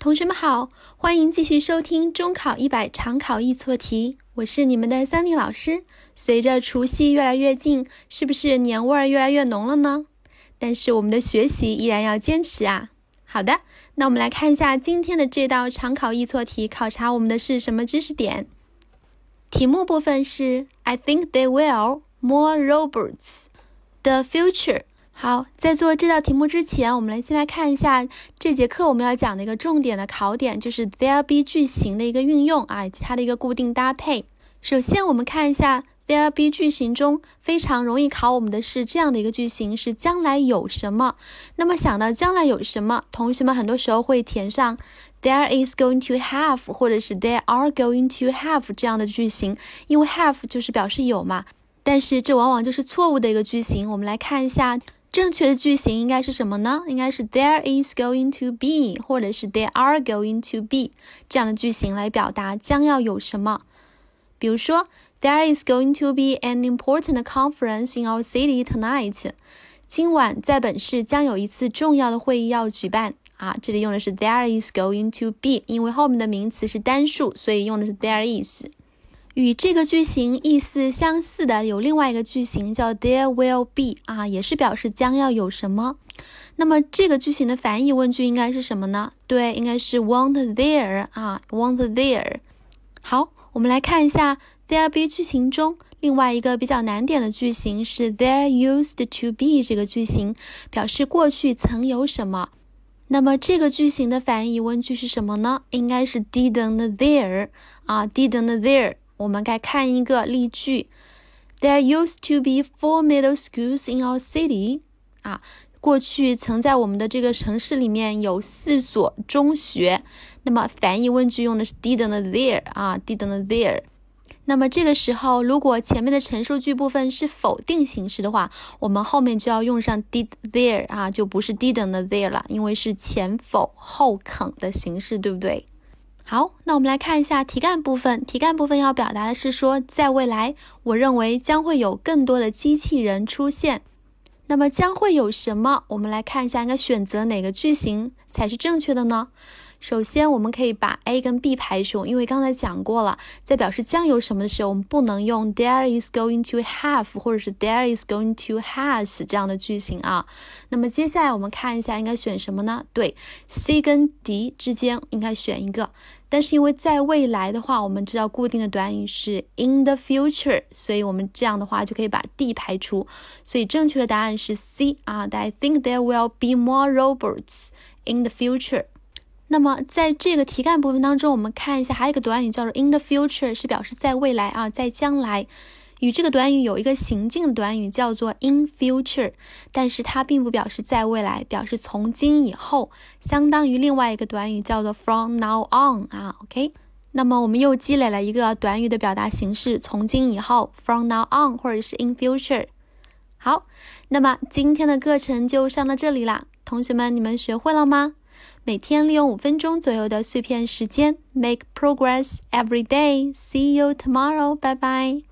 同学们好，欢迎继续收听中考一百常考易错题，我是你们的三妮老师。随着除夕越来越近，是不是年味儿越来越浓了呢？但是我们的学习依然要坚持啊。好的，那我们来看一下今天的这道常考易错题，考察我们的是什么知识点？题目部分是 I think they will more robots the future。好，在做这道题目之前，我们来先来看一下这节课我们要讲的一个重点的考点，就是 there be 句型的一个运用啊，以及它的一个固定搭配。首先，我们看一下 there be 句型中非常容易考我们的是这样的一个句型，是将来有什么。那么想到将来有什么，同学们很多时候会填上 there is going to have 或者是 there are going to have 这样的句型，因为 have 就是表示有嘛。但是这往往就是错误的一个句型。我们来看一下。正确的句型应该是什么呢？应该是 there is going to be，或者是 there are going to be 这样的句型来表达将要有什么。比如说，there is going to be an important conference in our city tonight。今晚在本市将有一次重要的会议要举办。啊，这里用的是 there is going to be，因为后面的名词是单数，所以用的是 there is。与这个句型意思相似的有另外一个句型叫 there will be 啊，也是表示将要有什么。那么这个句型的反义疑问句应该是什么呢？对，应该是 won't there 啊，won't there。好，我们来看一下 there be 句型中另外一个比较难点的句型是 there used to be 这个句型，表示过去曾有什么。那么这个句型的反义疑问句是什么呢？应该是 didn't there 啊，didn't there。我们该看一个例句：There used to be four middle schools in our city。啊，过去曾在我们的这个城市里面有四所中学。那么反义问句用的是 didn't there 啊，didn't there。那么这个时候，如果前面的陈述句部分是否定形式的话，我们后面就要用上 did there 啊，就不是 didn't there 了，因为是前否后肯的形式，对不对？好，那我们来看一下题干部分。题干部分要表达的是说，在未来，我认为将会有更多的机器人出现。那么将会有什么？我们来看一下，应该选择哪个句型才是正确的呢？首先，我们可以把 A 跟 B 排除，因为刚才讲过了，在表示将有什么的时候，我们不能用 there is going to have 或者是 there is going to has 这样的句型啊。那么接下来我们看一下应该选什么呢？对，C 跟 D 之间应该选一个。但是因为在未来的话，我们知道固定的短语是 in the future，所以我们这样的话就可以把 D 排除。所以正确的答案是 C 啊。I think there will be more robots in the future。那么在这个题干部分当中，我们看一下，还有一个短语叫做 in the future，是表示在未来啊，在将来。与这个短语有一个行进的短语叫做 in future，但是它并不表示在未来，表示从今以后，相当于另外一个短语叫做 from now on 啊。OK，那么我们又积累了一个短语的表达形式，从今以后 from now on 或者是 in future。好，那么今天的课程就上到这里啦，同学们，你们学会了吗？每天利用五分钟左右的碎片时间，make progress every day。See you tomorrow。拜拜。